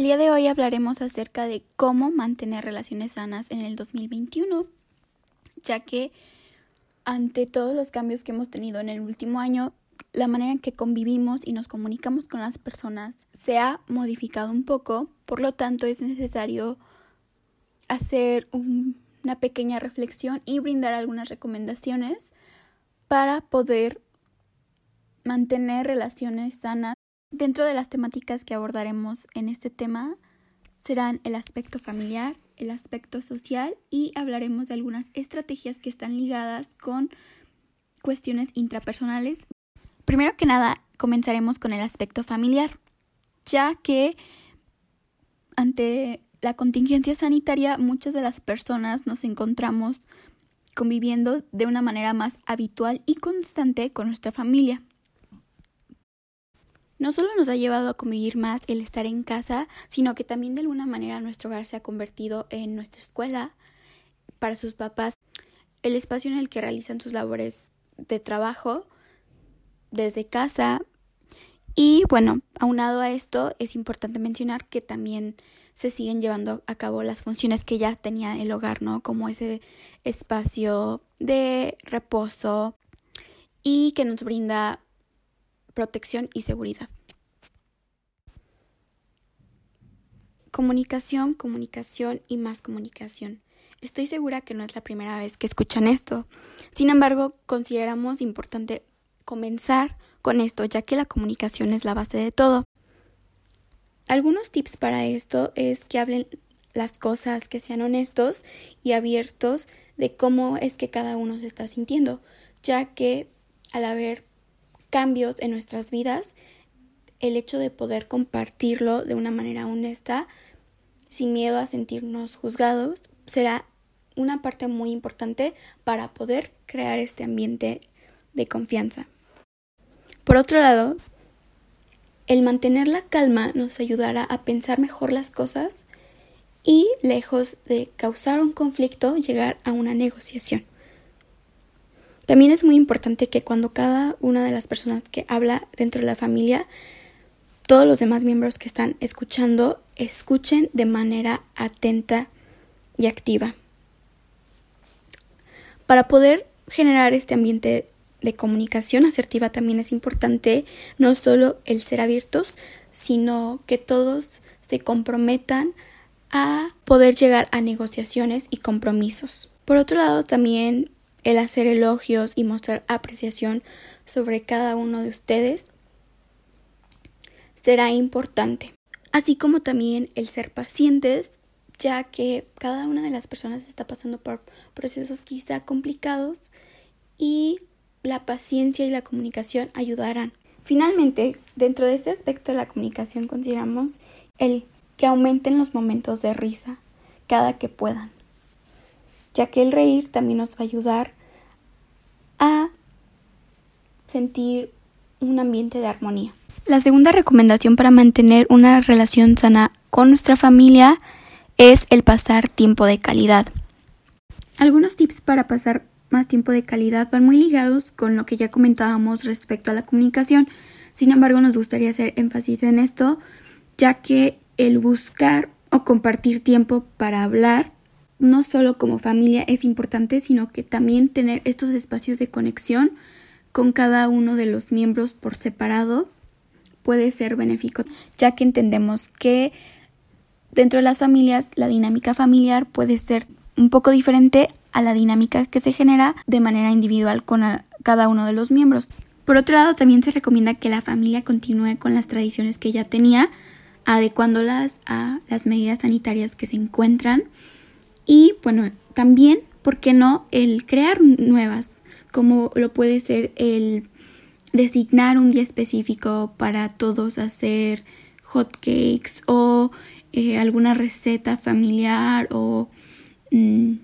El día de hoy hablaremos acerca de cómo mantener relaciones sanas en el 2021, ya que ante todos los cambios que hemos tenido en el último año, la manera en que convivimos y nos comunicamos con las personas se ha modificado un poco, por lo tanto es necesario hacer una pequeña reflexión y brindar algunas recomendaciones para poder mantener relaciones sanas Dentro de las temáticas que abordaremos en este tema serán el aspecto familiar, el aspecto social y hablaremos de algunas estrategias que están ligadas con cuestiones intrapersonales. Primero que nada, comenzaremos con el aspecto familiar, ya que ante la contingencia sanitaria muchas de las personas nos encontramos conviviendo de una manera más habitual y constante con nuestra familia no solo nos ha llevado a convivir más el estar en casa, sino que también de alguna manera nuestro hogar se ha convertido en nuestra escuela para sus papás, el espacio en el que realizan sus labores de trabajo desde casa. Y bueno, aunado a esto, es importante mencionar que también se siguen llevando a cabo las funciones que ya tenía el hogar, ¿no? Como ese espacio de reposo y que nos brinda protección y seguridad. Comunicación, comunicación y más comunicación. Estoy segura que no es la primera vez que escuchan esto. Sin embargo, consideramos importante comenzar con esto, ya que la comunicación es la base de todo. Algunos tips para esto es que hablen las cosas, que sean honestos y abiertos de cómo es que cada uno se está sintiendo, ya que al haber cambios en nuestras vidas, el hecho de poder compartirlo de una manera honesta, sin miedo a sentirnos juzgados, será una parte muy importante para poder crear este ambiente de confianza. Por otro lado, el mantener la calma nos ayudará a pensar mejor las cosas y, lejos de causar un conflicto, llegar a una negociación. También es muy importante que cuando cada una de las personas que habla dentro de la familia, todos los demás miembros que están escuchando, escuchen de manera atenta y activa. Para poder generar este ambiente de comunicación asertiva también es importante no solo el ser abiertos, sino que todos se comprometan a poder llegar a negociaciones y compromisos. Por otro lado, también el hacer elogios y mostrar apreciación sobre cada uno de ustedes será importante, así como también el ser pacientes, ya que cada una de las personas está pasando por procesos quizá complicados y la paciencia y la comunicación ayudarán. Finalmente, dentro de este aspecto de la comunicación consideramos el que aumenten los momentos de risa cada que puedan ya que el reír también nos va a ayudar a sentir un ambiente de armonía. La segunda recomendación para mantener una relación sana con nuestra familia es el pasar tiempo de calidad. Algunos tips para pasar más tiempo de calidad van muy ligados con lo que ya comentábamos respecto a la comunicación. Sin embargo, nos gustaría hacer énfasis en esto, ya que el buscar o compartir tiempo para hablar no solo como familia es importante, sino que también tener estos espacios de conexión con cada uno de los miembros por separado puede ser benéfico, ya que entendemos que dentro de las familias la dinámica familiar puede ser un poco diferente a la dinámica que se genera de manera individual con cada uno de los miembros. Por otro lado, también se recomienda que la familia continúe con las tradiciones que ya tenía, adecuándolas a las medidas sanitarias que se encuentran y bueno, también, ¿por qué no? El crear nuevas, como lo puede ser el designar un día específico para todos hacer hot cakes o eh, alguna receta familiar o mm,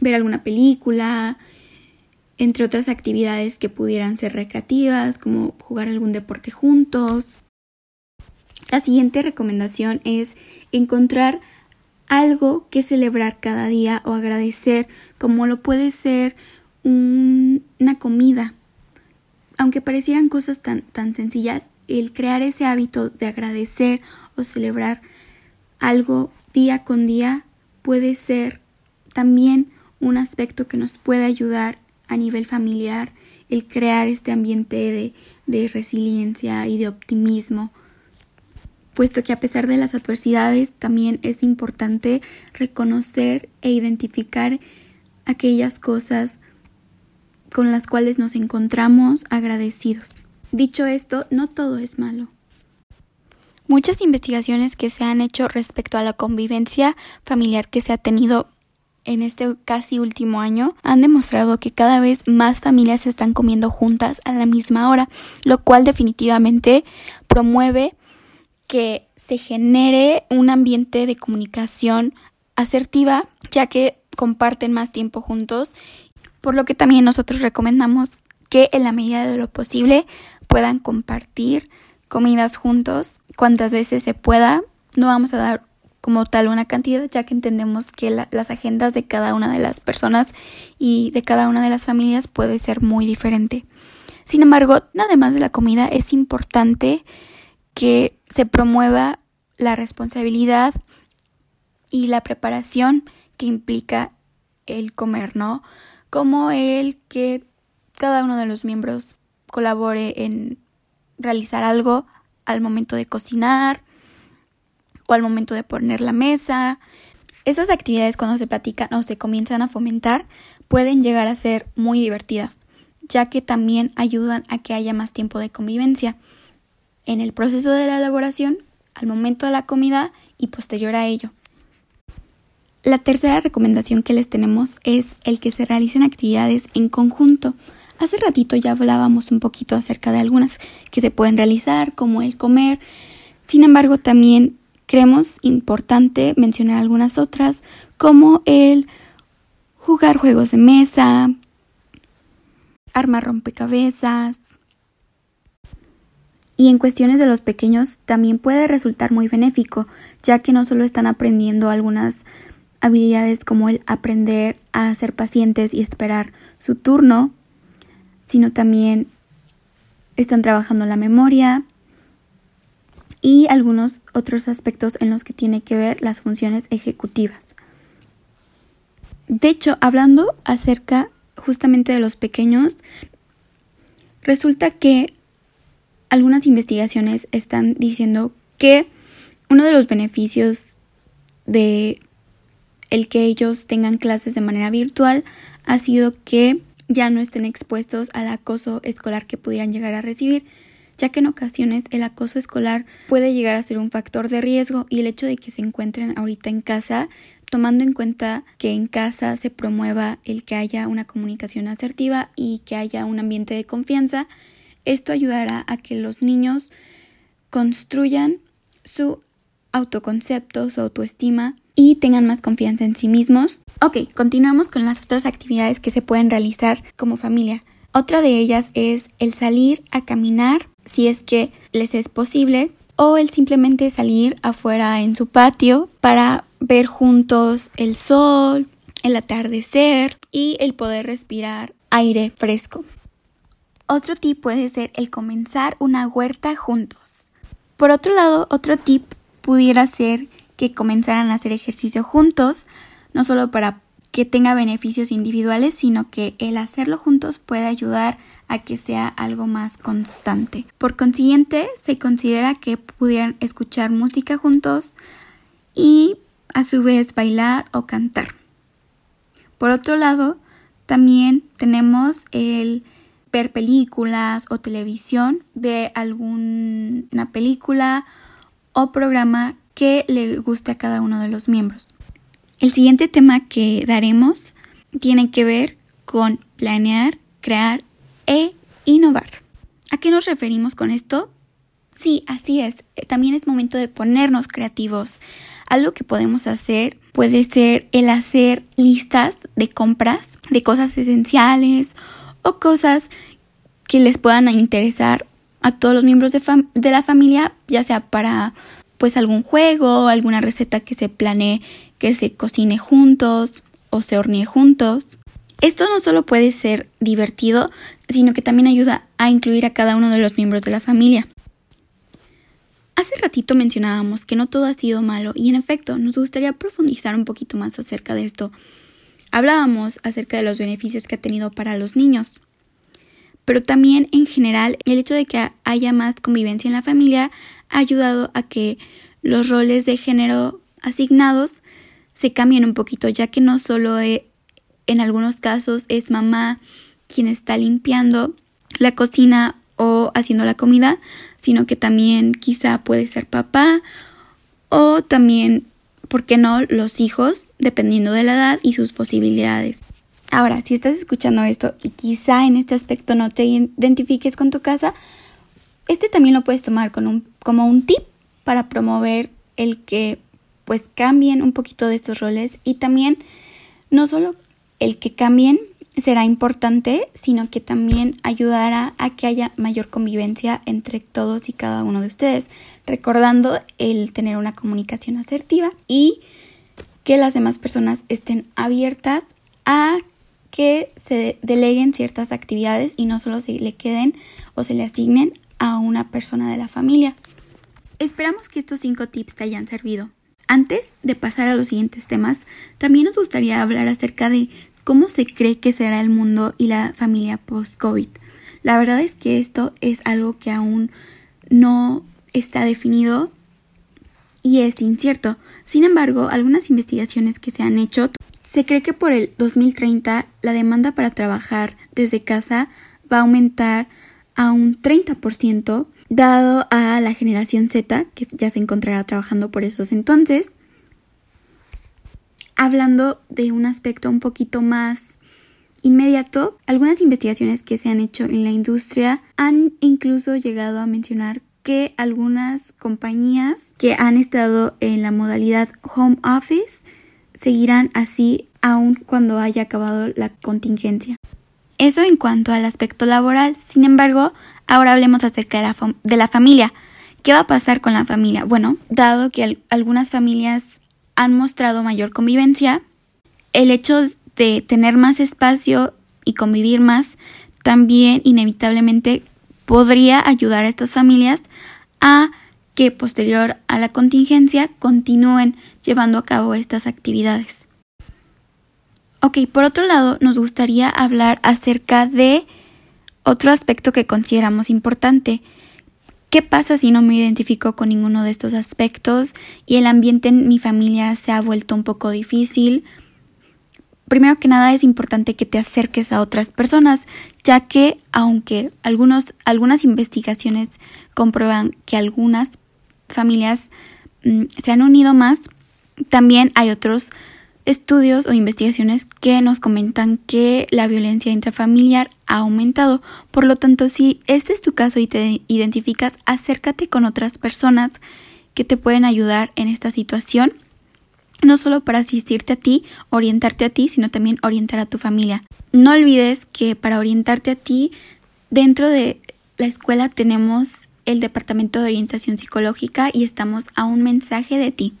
ver alguna película, entre otras actividades que pudieran ser recreativas, como jugar algún deporte juntos. La siguiente recomendación es encontrar algo que celebrar cada día o agradecer, como lo puede ser una comida. Aunque parecieran cosas tan, tan sencillas, el crear ese hábito de agradecer o celebrar algo día con día puede ser también un aspecto que nos puede ayudar a nivel familiar el crear este ambiente de, de resiliencia y de optimismo puesto que a pesar de las adversidades también es importante reconocer e identificar aquellas cosas con las cuales nos encontramos agradecidos. Dicho esto, no todo es malo. Muchas investigaciones que se han hecho respecto a la convivencia familiar que se ha tenido en este casi último año han demostrado que cada vez más familias se están comiendo juntas a la misma hora, lo cual definitivamente promueve que se genere un ambiente de comunicación asertiva, ya que comparten más tiempo juntos, por lo que también nosotros recomendamos que en la medida de lo posible puedan compartir comidas juntos cuantas veces se pueda. No vamos a dar como tal una cantidad, ya que entendemos que las agendas de cada una de las personas y de cada una de las familias puede ser muy diferente. Sin embargo, nada más de la comida es importante que se promueva la responsabilidad y la preparación que implica el comer, ¿no? Como el que cada uno de los miembros colabore en realizar algo al momento de cocinar o al momento de poner la mesa. Esas actividades cuando se platican o se comienzan a fomentar pueden llegar a ser muy divertidas, ya que también ayudan a que haya más tiempo de convivencia en el proceso de la elaboración, al momento de la comida y posterior a ello. La tercera recomendación que les tenemos es el que se realicen actividades en conjunto. Hace ratito ya hablábamos un poquito acerca de algunas que se pueden realizar, como el comer. Sin embargo, también creemos importante mencionar algunas otras, como el jugar juegos de mesa, armar rompecabezas, y en cuestiones de los pequeños también puede resultar muy benéfico, ya que no solo están aprendiendo algunas habilidades como el aprender a ser pacientes y esperar su turno, sino también están trabajando la memoria y algunos otros aspectos en los que tiene que ver las funciones ejecutivas. De hecho, hablando acerca justamente de los pequeños, resulta que algunas investigaciones están diciendo que uno de los beneficios de el que ellos tengan clases de manera virtual ha sido que ya no estén expuestos al acoso escolar que pudieran llegar a recibir, ya que en ocasiones el acoso escolar puede llegar a ser un factor de riesgo y el hecho de que se encuentren ahorita en casa, tomando en cuenta que en casa se promueva el que haya una comunicación asertiva y que haya un ambiente de confianza, esto ayudará a que los niños construyan su autoconcepto, su autoestima y tengan más confianza en sí mismos. Ok, continuamos con las otras actividades que se pueden realizar como familia. Otra de ellas es el salir a caminar si es que les es posible o el simplemente salir afuera en su patio para ver juntos el sol, el atardecer y el poder respirar aire fresco. Otro tip puede ser el comenzar una huerta juntos. Por otro lado, otro tip pudiera ser que comenzaran a hacer ejercicio juntos, no solo para que tenga beneficios individuales, sino que el hacerlo juntos puede ayudar a que sea algo más constante. Por consiguiente, se considera que pudieran escuchar música juntos y a su vez bailar o cantar. Por otro lado, también tenemos el ver películas o televisión de alguna película o programa que le guste a cada uno de los miembros. El siguiente tema que daremos tiene que ver con planear, crear e innovar. ¿A qué nos referimos con esto? Sí, así es. También es momento de ponernos creativos. Algo que podemos hacer puede ser el hacer listas de compras de cosas esenciales o cosas que les puedan interesar a todos los miembros de, la familia, ya sea para pues algún juego, alguna receta que se planee que se cocine juntos o se hornee juntos. Esto no solo puede ser divertido, sino que también ayuda a incluir a cada uno de los miembros de la familia. Hace ratito mencionábamos que no todo ha sido malo y en efecto nos gustaría profundizar un poquito más acerca de esto. Hablábamos acerca de los beneficios que ha tenido para los niños, pero también en general el hecho de que haya más convivencia en la familia ha ayudado a que los roles de género asignados se cambien un poquito, ya que no solo eh, en algunos casos es mamá quien está limpiando la cocina o haciendo la comida, sino que también quizá puede ser papá o también, ¿por qué no?, los hijos, dependiendo de la edad y sus posibilidades. Ahora, si estás escuchando esto y quizá en este aspecto no te identifiques con tu casa, este también lo puedes tomar como un tip para promover el que pues cambien un poquito de estos roles y también no solo el que cambien será importante, sino que también ayudará a que haya mayor convivencia entre todos y cada uno de ustedes, recordando el tener una comunicación asertiva y que las demás personas estén abiertas a que se deleguen ciertas actividades y no solo se le queden o se le asignen a una persona de la familia. Esperamos que estos cinco tips te hayan servido. Antes de pasar a los siguientes temas, también nos gustaría hablar acerca de cómo se cree que será el mundo y la familia post-COVID. La verdad es que esto es algo que aún no está definido y es incierto. Sin embargo, algunas investigaciones que se han hecho, se cree que por el 2030 la demanda para trabajar desde casa va a aumentar a un 30%, dado a la generación Z, que ya se encontrará trabajando por esos entonces, hablando de un aspecto un poquito más inmediato, algunas investigaciones que se han hecho en la industria han incluso llegado a mencionar que algunas compañías que han estado en la modalidad home office seguirán así aun cuando haya acabado la contingencia. Eso en cuanto al aspecto laboral. Sin embargo, ahora hablemos acerca de la, de la familia. ¿Qué va a pasar con la familia? Bueno, dado que algunas familias han mostrado mayor convivencia, el hecho de tener más espacio y convivir más también inevitablemente podría ayudar a estas familias a que posterior a la contingencia continúen llevando a cabo estas actividades. Ok, por otro lado, nos gustaría hablar acerca de otro aspecto que consideramos importante, ¿Qué pasa si no me identifico con ninguno de estos aspectos y el ambiente en mi familia se ha vuelto un poco difícil? Primero que nada es importante que te acerques a otras personas, ya que aunque algunos, algunas investigaciones comprueban que algunas familias mm, se han unido más, también hay otros estudios o investigaciones que nos comentan que la violencia intrafamiliar ha aumentado. Por lo tanto, si este es tu caso y te identificas, acércate con otras personas que te pueden ayudar en esta situación, no solo para asistirte a ti, orientarte a ti, sino también orientar a tu familia. No olvides que para orientarte a ti, dentro de la escuela tenemos el Departamento de Orientación Psicológica y estamos a un mensaje de ti.